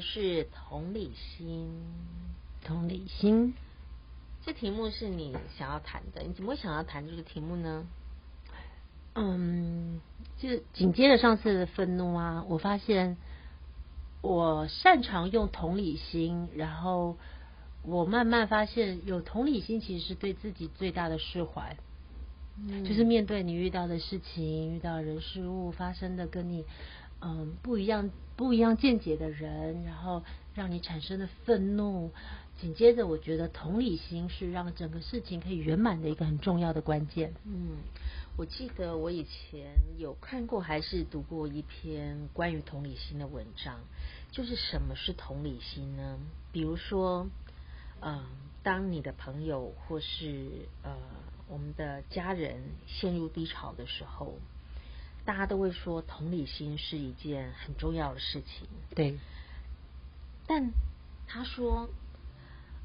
是同理心。同理心，这题目是你想要谈的，你怎么会想要谈这个题目呢？嗯，就紧接着上次的愤怒啊，我发现我擅长用同理心，然后我慢慢发现，有同理心其实是对自己最大的释怀。嗯，就是面对你遇到的事情、遇到人事物发生的跟你嗯不一样、不一样见解的人，然后让你产生的愤怒，紧接着我觉得同理心是让整个事情可以圆满的一个很重要的关键。嗯，我记得我以前有看过还是读过一篇关于同理心的文章，就是什么是同理心呢？比如说，嗯，当你的朋友或是呃。我们的家人陷入低潮的时候，大家都会说同理心是一件很重要的事情。对，但他说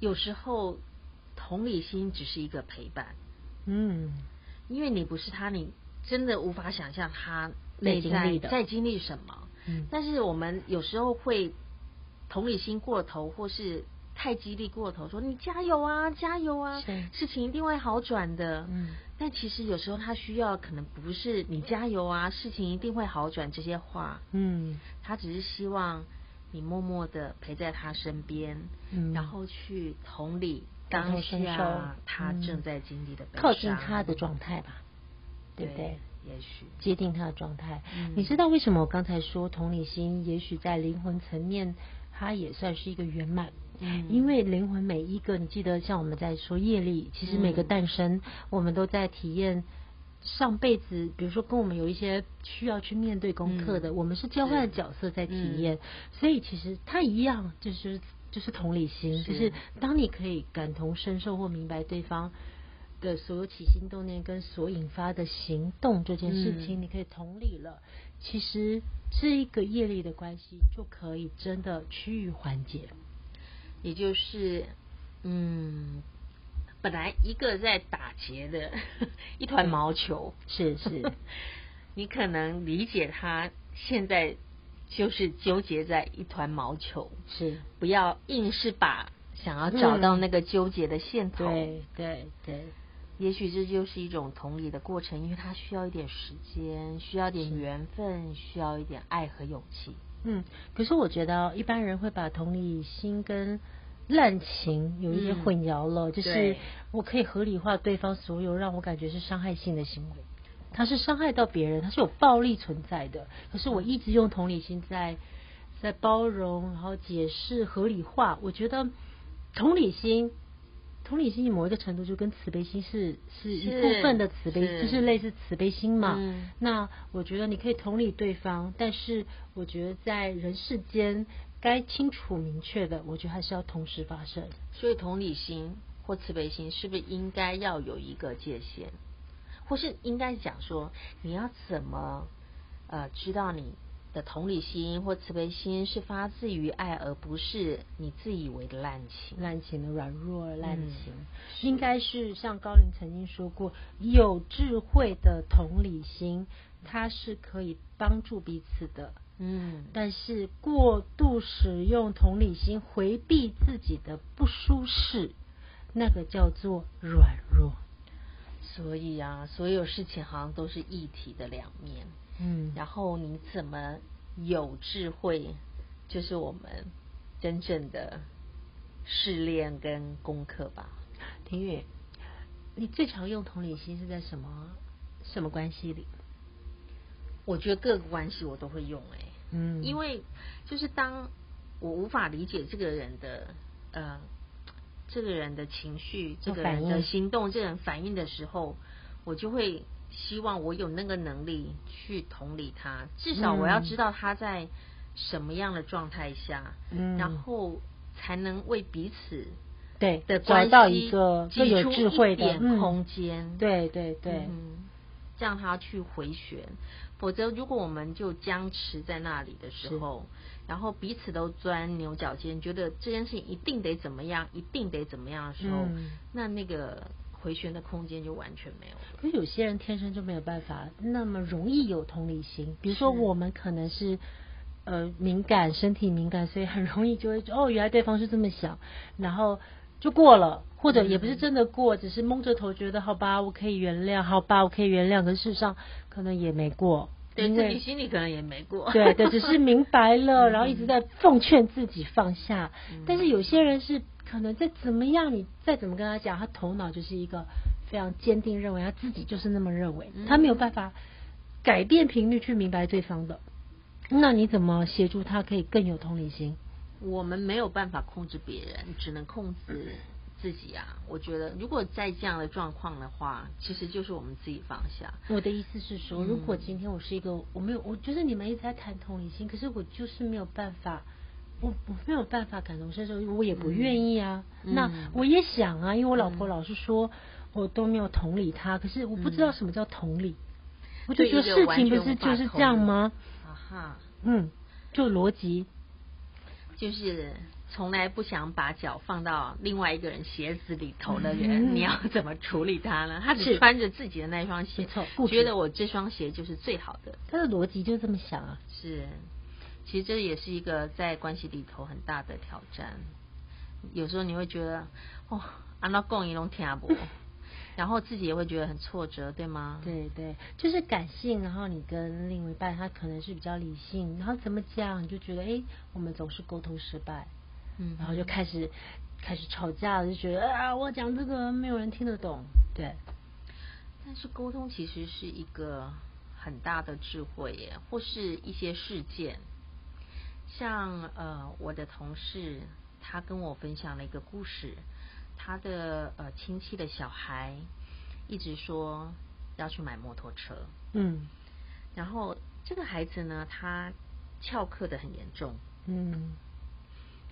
有时候同理心只是一个陪伴。嗯，因为你不是他，你真的无法想象他内在在经历什么。嗯，但是我们有时候会同理心过头，或是。太激励过头，说你加油啊，加油啊，事情一定会好转的。嗯，但其实有时候他需要可能不是你加油啊，事情一定会好转这些话。嗯，他只是希望你默默的陪在他身边，嗯，然后去同理当下他正在经历的靠近他的状态吧，对不对？也许接近他的状态。嗯，你知道为什么我刚才说同理心，也许在灵魂层面，它也算是一个圆满。嗯，因为灵魂每一个，你记得像我们在说业力，其实每个诞生，我们都在体验上辈子，比如说跟我们有一些需要去面对功课的，嗯、我们是交换的角色在体验，所以其实它一样，就是就是同理心，就是当你可以感同身受或明白对方的所有起心动念跟所引发的行动这件事情，你可以同理了，其实这一个业力的关系就可以真的趋于缓解。也就是，嗯，本来一个在打结的 一团毛球，是是，你可能理解他现在就是纠结在一团毛球，是。不要硬是把想要找到那个纠结的线头，对对对，也许这就是一种同理的过程，因为它需要一点时间，需要点缘分，需要一点爱和勇气。嗯，可是我觉得一般人会把同理心跟滥情有一些混淆了，嗯，就是我可以合理化对方所有让我感觉是伤害性的行为，他是伤害到别人，他是有暴力存在的。可是我一直用同理心在在包容，然后解释合理化。我觉得同理心。同理心某一个程度就跟慈悲心是是一部分的慈悲，就是类似慈悲心嘛。嗯。那我觉得你可以同理对方，但是我觉得在人世间该清楚明确的，我觉得还是要同时发生。所以同理心或慈悲心是不是应该要有一个界限，或是应该讲说你要怎么呃知道你？的同理心或慈悲心是发自于爱，而不是你自以为的滥情。滥情的软弱滥情，嗯、应该是像高林曾经说过，有智慧的同理心，它是可以帮助彼此的。嗯，但是过度使用同理心，回避自己的不舒适，那个叫做软弱。所以啊，所有事情好像都是一体的两面。嗯，然后你怎么有智慧，就是我们真正的试炼跟功课吧。庭宇，你最常用同理心是在什么什么关系里？我觉得各个关系我都会用哎、欸，嗯，因为就是当我无法理解这个人的呃这个人的情绪、这个人的行动、这个人反应的时候，我就会。希望我有那个能力去同理他，至少我要知道他在什么样的状态下，嗯，然后才能为彼此对的找到一个更有智慧的空间，嗯。对对对，嗯，这样他去回旋。否则，如果我们就僵持在那里的时候，然后彼此都钻牛角尖，觉得这件事情一定得怎么样，一定得怎么样的时候，嗯，那那个。回旋的空间就完全没有了。可有些人天生就没有办法那么容易有同理心。比如说，我们可能是呃敏感，身体敏感，所以很容易就会哦，原来对方是这么想，然后就过了，或者也不是真的过，只是蒙着头觉得好吧，我可以原谅，好吧，我可以原谅，可事实上可能也没过。对，自己心里可能也没过。对对，只是明白了，然后一直在奉劝自己放下。嗯、但是有些人是可能再怎么样，你再怎么跟他讲，他头脑就是一个非常坚定认为他自己就是那么认为，他没有办法改变频率去明白对方的。那你怎么协助他可以更有同理心？我们没有办法控制别人，只能控制。自己啊，我觉得如果在这样的状况的话，其实就是我们自己放下。我的意思是说，如果今天我是一个，我没有，我觉得你们一直在谈同理心，可是我就是没有办法，我我没有办法感同身受，我也不愿意啊。嗯、那我也想啊，因为我老婆老是说我都没有同理他，可是我不知道什么叫同理。嗯、我就觉得事情不是就是这样吗？啊哈，嗯，就逻辑就是。从来不想把脚放到另外一个人鞋子里头的人，嗯、你要怎么处理他呢？他只穿着自己的那双鞋，觉得我这双鞋就是最好的。他的逻辑就这么想啊。是，其实这也是一个在关系里头很大的挑战。有时候你会觉得，哦，阿拉共一拢听不，然后自己也会觉得很挫折，对吗？对对，就是感性，然后你跟另一半他可能是比较理性，然后怎么讲你就觉得，哎，我们总是沟通失败。嗯，然后就开始开始吵架了，就觉得啊，我讲这个没有人听得懂，对。但是沟通其实是一个很大的智慧耶，或是一些事件，像呃我的同事，他跟我分享了一个故事，他的呃亲戚的小孩一直说要去买摩托车，嗯，然后这个孩子呢，他翘课的很严重，嗯。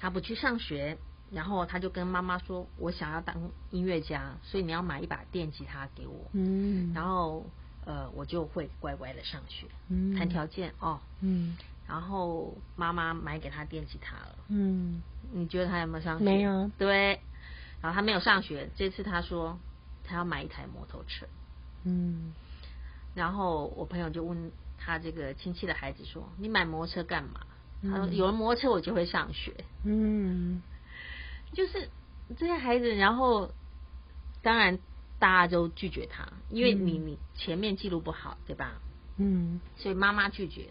他不去上学，然后他就跟妈妈说：“我想要当音乐家，所以你要买一把电吉他给我。”嗯，然后呃，我就会乖乖的上学。嗯，谈条件哦。嗯，然后妈妈买给他电吉他了。嗯，你觉得他有没有上学？没有。对，然后他没有上学。这次他说他要买一台摩托车。嗯，然后我朋友就问他这个亲戚的孩子说：“你买摩托车干嘛？”他说：“有了摩托车，我就会上学。”嗯，就是这些孩子，然后当然大家都拒绝他，因为你你前面记录不好，对吧？嗯，所以妈妈拒绝，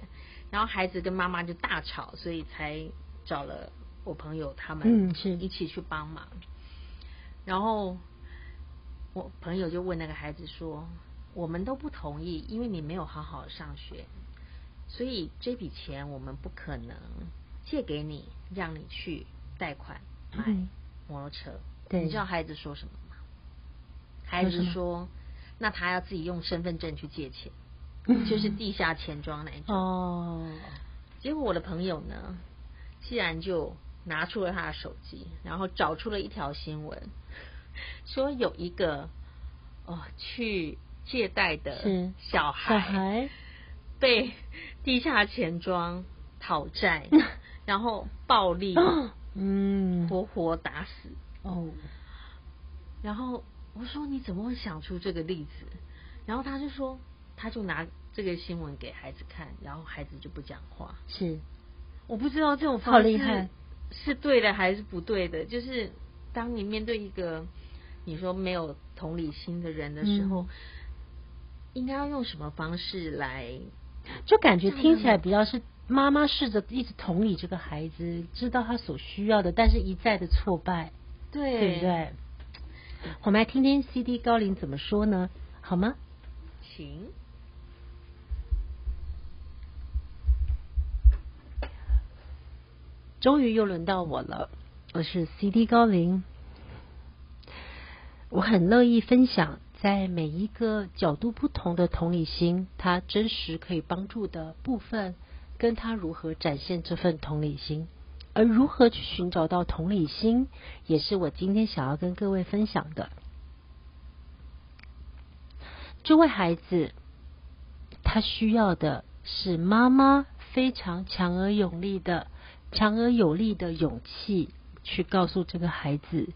然后孩子跟妈妈就大吵，所以才找了我朋友他们一起去帮忙。然后我朋友就问那个孩子说：“我们都不同意，因为你没有好好上学。”所以这笔钱我们不可能借给你，让你去贷款买摩托车。对，你知道孩子说什么吗？孩子说：“那他要自己用身份证去借钱，就是地下钱庄那种。”哦。结果我的朋友呢，既然就拿出了他的手机，然后找出了一条新闻，说有一个哦去借贷的小孩。被地下钱庄讨债，然后暴力，嗯，活活打死哦。然后我说，你怎么会想出这个例子？然后他就说，他就拿这个新闻给孩子看，然后孩子就不讲话。是，我不知道这种方式是对的还是不对的。就是当你面对一个你说没有同理心的人的时候，嗯、应该要用什么方式来？就感觉听起来比较是妈妈试着一直同理这个孩子，知道他所需要的，但是一再的挫败，对，对不对？我们来听听 CD 高灵怎么说呢？好吗？行。终于又轮到我了，我是 CD 高灵，我很乐意分享。在每一个角度不同的同理心，他真实可以帮助的部分，跟他如何展现这份同理心，而如何去寻找到同理心，也是我今天想要跟各位分享的。这位孩子，他需要的是妈妈非常强而有力的、强而有力的勇气，去告诉这个孩子，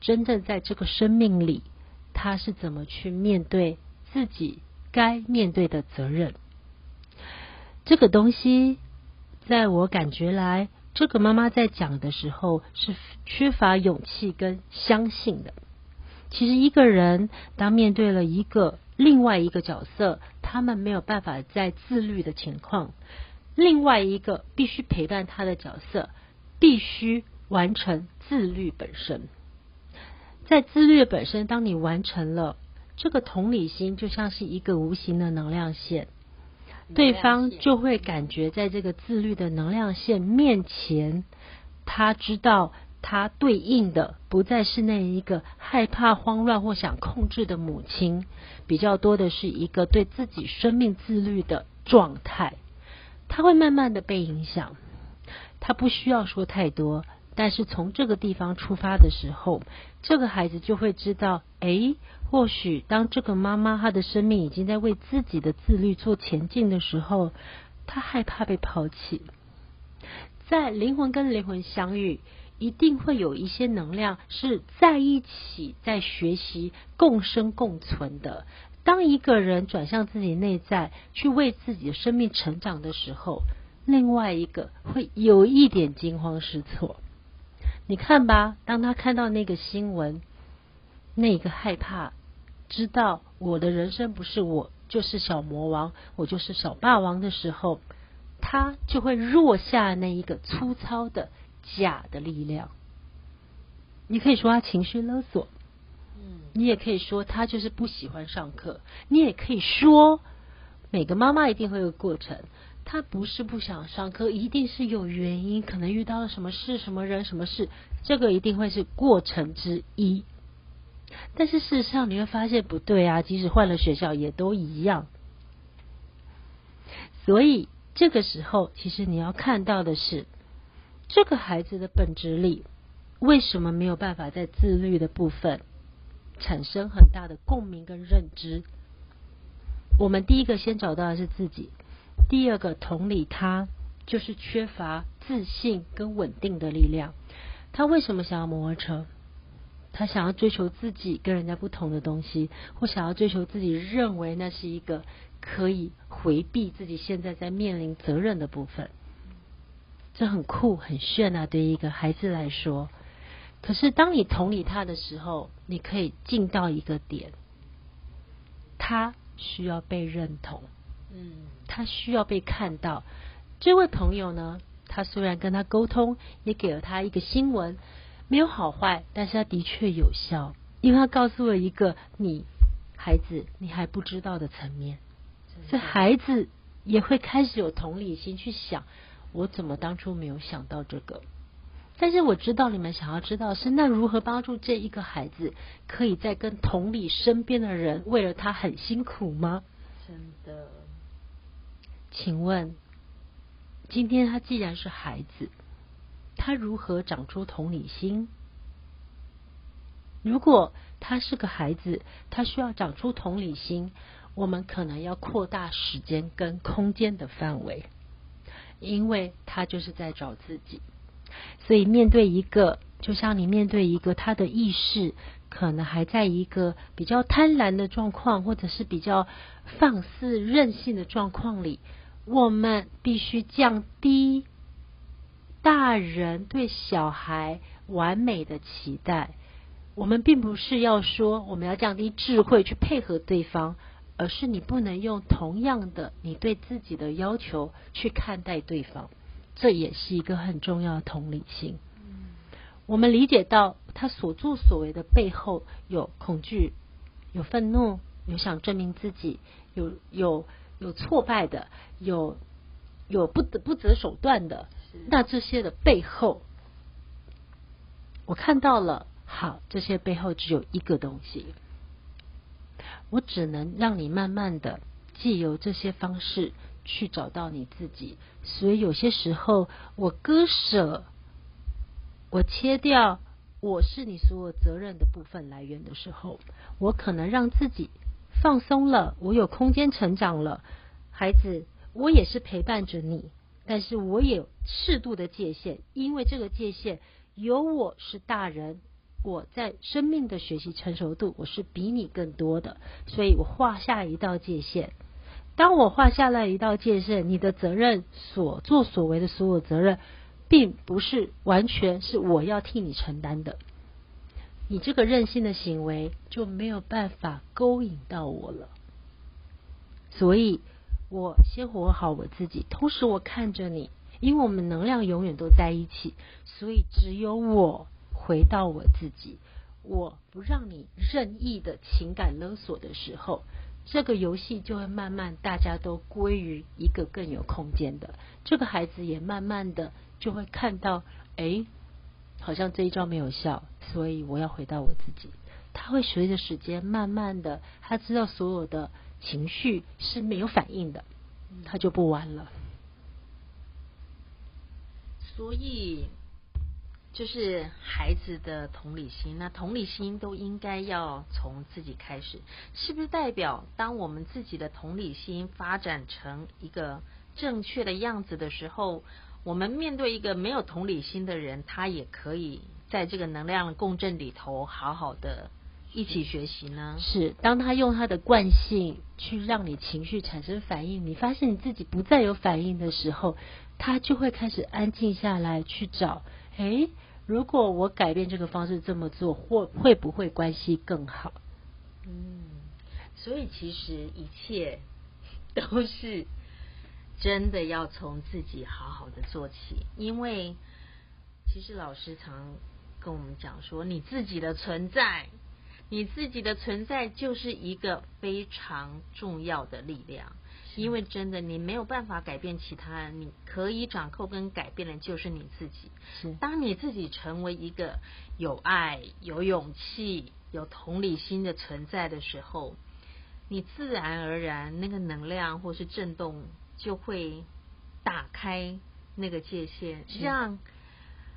真正在这个生命里。他是怎么去面对自己该面对的责任？这个东西在我感觉来，这个妈妈在讲的时候是缺乏勇气跟相信的。其实一个人当面对了一个另外一个角色，他们没有办法在自律的情况，另外一个必须陪伴他的角色，必须完成自律本身。在自律本身，当你完成了这个同理心，就像是一个无形的能量线。对方就会感觉，在这个自律的能量线面前，他知道他对应的不再是那一个害怕、慌乱或想控制的母亲，比较多的是一个对自己生命自律的状态。他会慢慢的被影响，他不需要说太多。但是从这个地方出发的时候，这个孩子就会知道，诶，或许当这个妈妈她的生命已经在为自己的自律做前进的时候，他害怕被抛弃。在灵魂跟灵魂相遇，一定会有一些能量是在一起，在学习共生共存的。当一个人转向自己内在，去为自己的生命成长的时候，另外一个会有一点惊慌失措。你看吧，当他看到那个新闻，那个害怕，知道我的人生不是我就是小魔王，我就是小霸王的时候，他就会弱下那一个粗糙的假的力量。你可以说他情绪勒索，嗯，你也可以说他就是不喜欢上课，你也可以说每个妈妈一定会有过程。他不是不想上课，一定是有原因，可能遇到了什么事、什么人、什么事，这个一定会是过程之一。但是事实上你会发现不对啊，即使换了学校也都一样。所以这个时候，其实你要看到的是，这个孩子的本质里为什么没有办法在自律的部分产生很大的共鸣跟认知？我们第一个先找到的是自己。第二个同理他，就是缺乏自信跟稳定的力量。他为什么想要摩托车？他想要追求自己跟人家不同的东西，或想要追求自己认为那是一个可以回避自己现在在面临责任的部分。这很酷很炫啊，对于一个孩子来说。可是当你同理他的时候，你可以进到一个点，他需要被认同。嗯，他需要被看到。这位朋友呢，他虽然跟他沟通，也给了他一个新闻，没有好坏，但是他的确有效，因为他告诉了一个你孩子你还不知道的层面，所以孩子也会开始有同理心去想，我怎么当初没有想到这个？但是我知道你们想要知道是那如何帮助这一个孩子，可以在跟同理身边的人为了他很辛苦吗？真的。请问，今天他既然是孩子，他如何长出同理心？如果他是个孩子，他需要长出同理心，我们可能要扩大时间跟空间的范围，因为他就是在找自己。所以面对一个，就像你面对一个他的意识，可能还在一个比较贪婪的状况，或者是比较放肆任性的状况里。我们必须降低大人对小孩完美的期待。我们并不是要说我们要降低智慧去配合对方，而是你不能用同样的你对自己的要求去看待对方。这也是一个很重要的同理心。我们理解到他所作所为的背后有恐惧、有愤怒、有想证明自己、有有。有挫败的，有有不得不择手段的，那这些的背后，我看到了。好，这些背后只有一个东西，我只能让你慢慢的借由这些方式去找到你自己。所以有些时候，我割舍，我切掉我是你所有责任的部分来源的时候，我可能让自己。放松了，我有空间成长了，孩子，我也是陪伴着你，但是我也适度的界限，因为这个界限有我是大人，我在生命的学习成熟度我是比你更多的，所以我画下一道界限。当我画下了一道界限，你的责任所作所为的所有责任，并不是完全是我要替你承担的。你这个任性的行为就没有办法勾引到我了。所以，我先活好我自己，同时我看着你，因为我们能量永远都在一起，所以只有我回到我自己。我不让你任意的情感勒索的时候，这个游戏就会慢慢大家都归于一个更有空间的。这个孩子也慢慢的就会看到，哎，好像这一招没有效，所以我要回到我自己。他会随着时间慢慢的，他知道所有的情绪是没有反应的，他就不玩了。所以。就是孩子的同理心，那同理心都应该要从自己开始，是不是代表当我们自己的同理心发展成一个正确的样子的时候，我们面对一个没有同理心的人，他也可以在这个能量共振里头好好的一起学习呢？是，当他用他的惯性去让你情绪产生反应，你发现你自己不再有反应的时候，他就会开始安静下来去找，诶。如果我改变这个方式这么做，会会不会关系更好？嗯，所以其实一切都是真的要从自己好好的做起，因为其实老师常跟我们讲说，你自己的存在，你自己的存在就是一个非常重要的力量。因为真的，你没有办法改变其他人，你可以掌控跟改变的就是你自己。是，当你自己成为一个有爱、有勇气、有同理心的存在的时候，你自然而然那个能量或是震动就会打开那个界限，让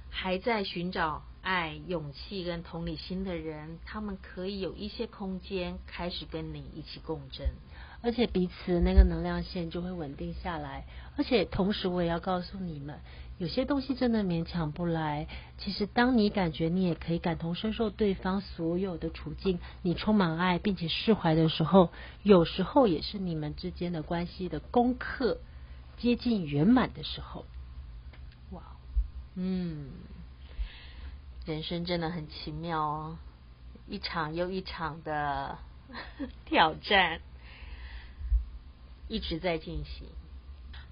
还在寻找爱、勇气跟同理心的人，他们可以有一些空间开始跟你一起共振。而且彼此那个能量线就会稳定下来，而且同时我也要告诉你们，有些东西真的勉强不来。其实当你感觉你也可以感同身受对方所有的处境，你充满爱并且释怀的时候，有时候也是你们之间的关系的功课接近圆满的时候。哇，嗯，人生真的很奇妙哦，一场又一场的 挑战。一直在进行。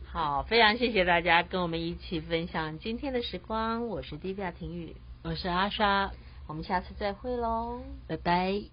好，非常谢谢大家跟我们一起分享今天的时光。我是 Divya 婷雨，我是阿莎，我们下次再会喽，拜拜。